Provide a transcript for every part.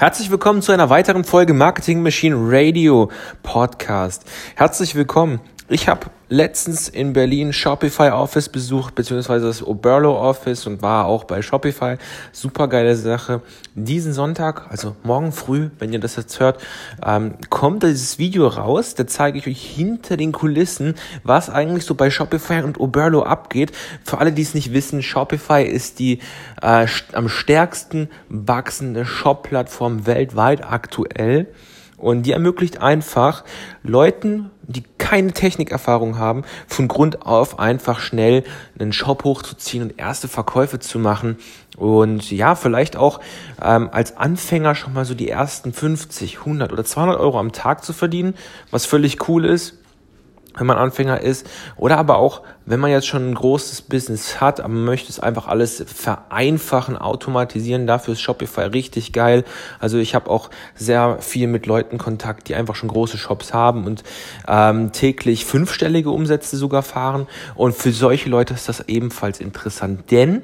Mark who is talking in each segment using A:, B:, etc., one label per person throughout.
A: Herzlich willkommen zu einer weiteren Folge Marketing Machine Radio Podcast. Herzlich willkommen. Ich habe letztens in Berlin Shopify Office besucht, beziehungsweise das Oberlo Office und war auch bei Shopify. Super geile Sache. Diesen Sonntag, also morgen früh, wenn ihr das jetzt hört, ähm, kommt dieses Video raus. Da zeige ich euch hinter den Kulissen, was eigentlich so bei Shopify und Oberlo abgeht. Für alle, die es nicht wissen, Shopify ist die äh, am stärksten wachsende Shop-Plattform weltweit aktuell. Und die ermöglicht einfach Leuten, die keine Technikerfahrung haben, von Grund auf einfach schnell einen Shop hochzuziehen und erste Verkäufe zu machen. Und ja, vielleicht auch ähm, als Anfänger schon mal so die ersten 50, 100 oder 200 Euro am Tag zu verdienen, was völlig cool ist wenn man Anfänger ist oder aber auch, wenn man jetzt schon ein großes Business hat, aber man möchte es einfach alles vereinfachen, automatisieren, dafür ist Shopify richtig geil. Also ich habe auch sehr viel mit Leuten Kontakt, die einfach schon große Shops haben und ähm, täglich fünfstellige Umsätze sogar fahren. Und für solche Leute ist das ebenfalls interessant, denn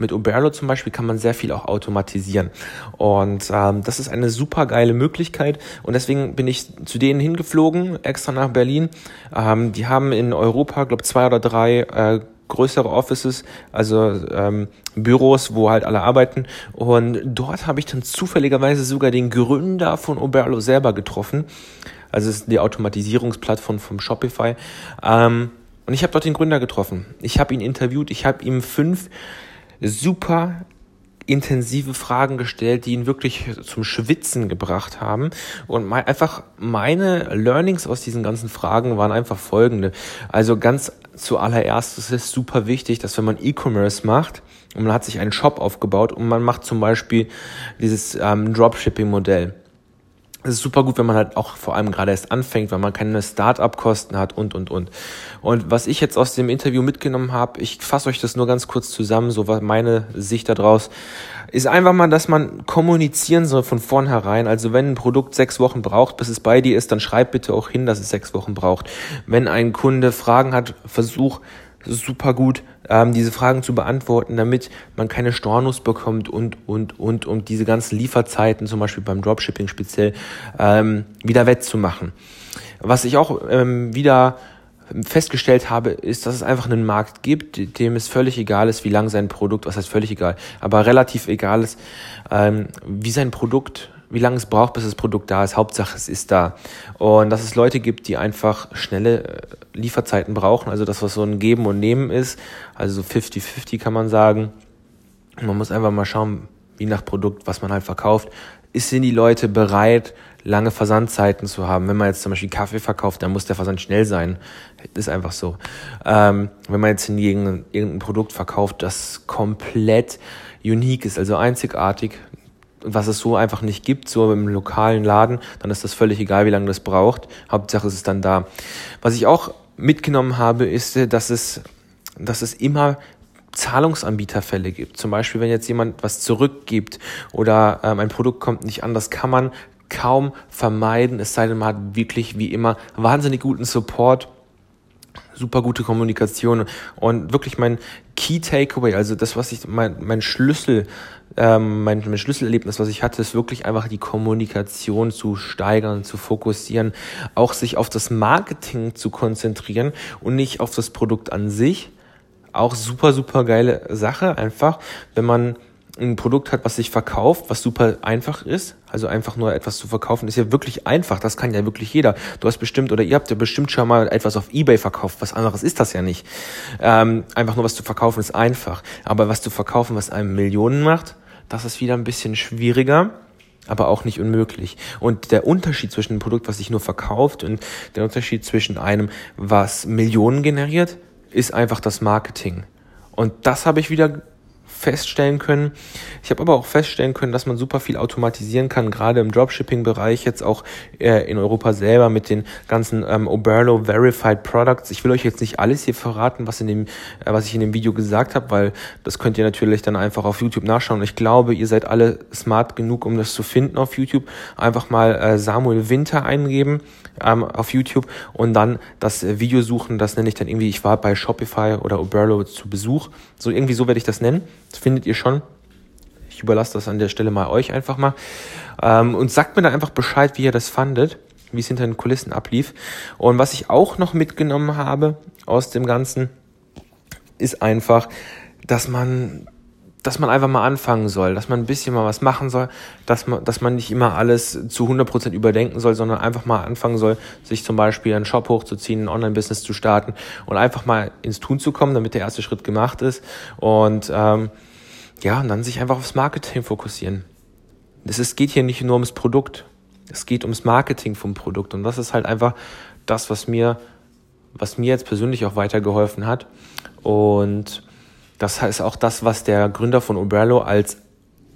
A: mit Oberlo zum Beispiel kann man sehr viel auch automatisieren. Und ähm, das ist eine super geile Möglichkeit. Und deswegen bin ich zu denen hingeflogen, extra nach Berlin. Ähm, die haben in Europa, glaube zwei oder drei äh, größere Offices, also ähm, Büros, wo halt alle arbeiten. Und dort habe ich dann zufälligerweise sogar den Gründer von Oberlo selber getroffen. Also es ist die Automatisierungsplattform vom Shopify. Ähm, und ich habe dort den Gründer getroffen. Ich habe ihn interviewt. Ich habe ihm fünf super intensive Fragen gestellt, die ihn wirklich zum Schwitzen gebracht haben. Und mein, einfach meine Learnings aus diesen ganzen Fragen waren einfach folgende. Also ganz zuallererst ist es super wichtig, dass wenn man E-Commerce macht und man hat sich einen Shop aufgebaut und man macht zum Beispiel dieses ähm, Dropshipping-Modell, es ist super gut, wenn man halt auch vor allem gerade erst anfängt, weil man keine Start-up-Kosten hat und, und, und. Und was ich jetzt aus dem Interview mitgenommen habe, ich fasse euch das nur ganz kurz zusammen, so war meine Sicht daraus, ist einfach mal, dass man kommunizieren soll von vornherein. Also wenn ein Produkt sechs Wochen braucht, bis es bei dir ist, dann schreib bitte auch hin, dass es sechs Wochen braucht. Wenn ein Kunde Fragen hat, versuch super gut, ähm, diese Fragen zu beantworten, damit man keine Stornos bekommt und, und, und, um diese ganzen Lieferzeiten, zum Beispiel beim Dropshipping speziell, ähm, wieder wettzumachen. Was ich auch ähm, wieder festgestellt habe, ist, dass es einfach einen Markt gibt, dem es völlig egal ist, wie lang sein Produkt, was heißt völlig egal, aber relativ egal ist, ähm, wie sein Produkt wie lange es braucht, bis das Produkt da ist. Hauptsache, es ist da. Und dass es Leute gibt, die einfach schnelle äh, Lieferzeiten brauchen, also das, was so ein Geben und Nehmen ist, also so 50-50 kann man sagen. Man muss einfach mal schauen, wie nach Produkt, was man halt verkauft. Ist, sind die Leute bereit, lange Versandzeiten zu haben? Wenn man jetzt zum Beispiel Kaffee verkauft, dann muss der Versand schnell sein. ist einfach so. Ähm, wenn man jetzt irgendein, irgendein Produkt verkauft, das komplett unique ist, also einzigartig, was es so einfach nicht gibt, so im lokalen Laden, dann ist das völlig egal, wie lange das braucht. Hauptsache es ist dann da. Was ich auch mitgenommen habe, ist, dass es, dass es immer Zahlungsanbieterfälle gibt. Zum Beispiel, wenn jetzt jemand was zurückgibt oder ähm, ein Produkt kommt nicht an, das kann man kaum vermeiden, es sei denn, man hat wirklich wie immer wahnsinnig guten Support super gute Kommunikation und wirklich mein Key Takeaway, also das, was ich, mein, mein Schlüssel, ähm, mein, mein Schlüsselerlebnis, was ich hatte, ist wirklich einfach die Kommunikation zu steigern, zu fokussieren, auch sich auf das Marketing zu konzentrieren und nicht auf das Produkt an sich. Auch super, super geile Sache, einfach, wenn man ein Produkt hat, was sich verkauft, was super einfach ist, also einfach nur etwas zu verkaufen, ist ja wirklich einfach. Das kann ja wirklich jeder. Du hast bestimmt oder ihr habt ja bestimmt schon mal etwas auf eBay verkauft. Was anderes ist das ja nicht. Ähm, einfach nur was zu verkaufen ist einfach. Aber was zu verkaufen, was einem Millionen macht, das ist wieder ein bisschen schwieriger aber auch nicht unmöglich. Und der Unterschied zwischen einem Produkt, was sich nur verkauft und der Unterschied zwischen einem, was Millionen generiert, ist einfach das Marketing. Und das habe ich wieder feststellen können. Ich habe aber auch feststellen können, dass man super viel automatisieren kann, gerade im Dropshipping-Bereich, jetzt auch äh, in Europa selber mit den ganzen ähm, Oberlo Verified Products. Ich will euch jetzt nicht alles hier verraten, was, in dem, äh, was ich in dem Video gesagt habe, weil das könnt ihr natürlich dann einfach auf YouTube nachschauen. Ich glaube, ihr seid alle smart genug, um das zu finden auf YouTube. Einfach mal äh, Samuel Winter eingeben ähm, auf YouTube und dann das Video suchen. Das nenne ich dann irgendwie, ich war bei Shopify oder Oberlo zu Besuch. So irgendwie so werde ich das nennen. Das findet ihr schon. Ich überlasse das an der Stelle mal euch einfach mal. Ähm, und sagt mir da einfach Bescheid, wie ihr das fandet, wie es hinter den Kulissen ablief. Und was ich auch noch mitgenommen habe aus dem Ganzen, ist einfach, dass man dass man einfach mal anfangen soll, dass man ein bisschen mal was machen soll, dass man, dass man nicht immer alles zu 100% überdenken soll, sondern einfach mal anfangen soll, sich zum Beispiel einen Shop hochzuziehen, ein Online-Business zu starten und einfach mal ins Tun zu kommen, damit der erste Schritt gemacht ist. Und ähm, ja, und dann sich einfach aufs Marketing fokussieren. Es geht hier nicht nur ums Produkt, es geht ums Marketing vom Produkt. Und das ist halt einfach das, was mir, was mir jetzt persönlich auch weitergeholfen hat. Und das ist auch das, was der Gründer von Oberlo als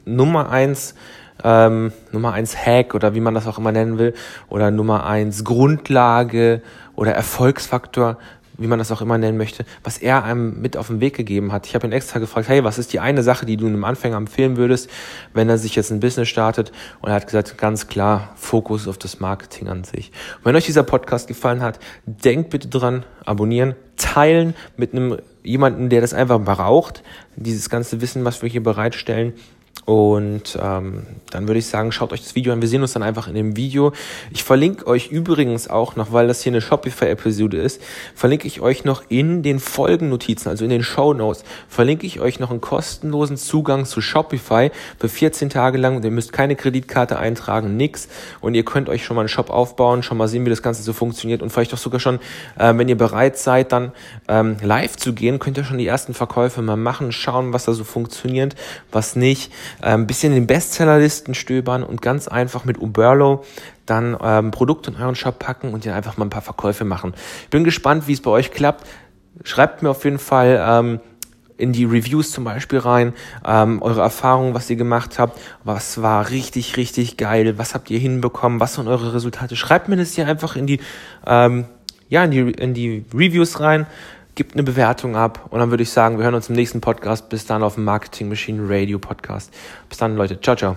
A: Nummer eins ähm, Nummer eins Hack oder wie man das auch immer nennen will, oder Nummer eins Grundlage oder Erfolgsfaktor, wie man das auch immer nennen möchte, was er einem mit auf den Weg gegeben hat. Ich habe ihn extra gefragt, hey, was ist die eine Sache, die du einem Anfänger empfehlen würdest, wenn er sich jetzt ein Business startet? Und er hat gesagt, ganz klar, Fokus auf das Marketing an sich. Und wenn euch dieser Podcast gefallen hat, denkt bitte dran, abonnieren, teilen mit einem jemanden, der das einfach braucht, dieses ganze Wissen, was wir hier bereitstellen. Und ähm, dann würde ich sagen, schaut euch das Video an. Wir sehen uns dann einfach in dem Video. Ich verlinke euch übrigens auch noch, weil das hier eine Shopify-Episode ist, verlinke ich euch noch in den Folgennotizen, also in den Show Notes, verlinke ich euch noch einen kostenlosen Zugang zu Shopify für 14 Tage lang. Und ihr müsst keine Kreditkarte eintragen, nix. Und ihr könnt euch schon mal einen Shop aufbauen, schon mal sehen, wie das Ganze so funktioniert und vielleicht auch sogar schon, äh, wenn ihr bereit seid, dann ähm, live zu gehen, könnt ihr schon die ersten Verkäufe mal machen, schauen, was da so funktioniert, was nicht ein ähm, bisschen in den Bestsellerlisten stöbern und ganz einfach mit Uberlo dann ähm, Produkte in euren Shop packen und ihr einfach mal ein paar Verkäufe machen. Ich bin gespannt, wie es bei euch klappt. Schreibt mir auf jeden Fall ähm, in die Reviews zum Beispiel rein, ähm, eure Erfahrungen, was ihr gemacht habt, was war richtig, richtig geil, was habt ihr hinbekommen, was sind eure Resultate. Schreibt mir das hier einfach in die, ähm, ja, in die, in die Reviews rein gibt eine Bewertung ab und dann würde ich sagen, wir hören uns im nächsten Podcast. Bis dann auf dem Marketing Machine Radio Podcast. Bis dann, Leute. Ciao, ciao.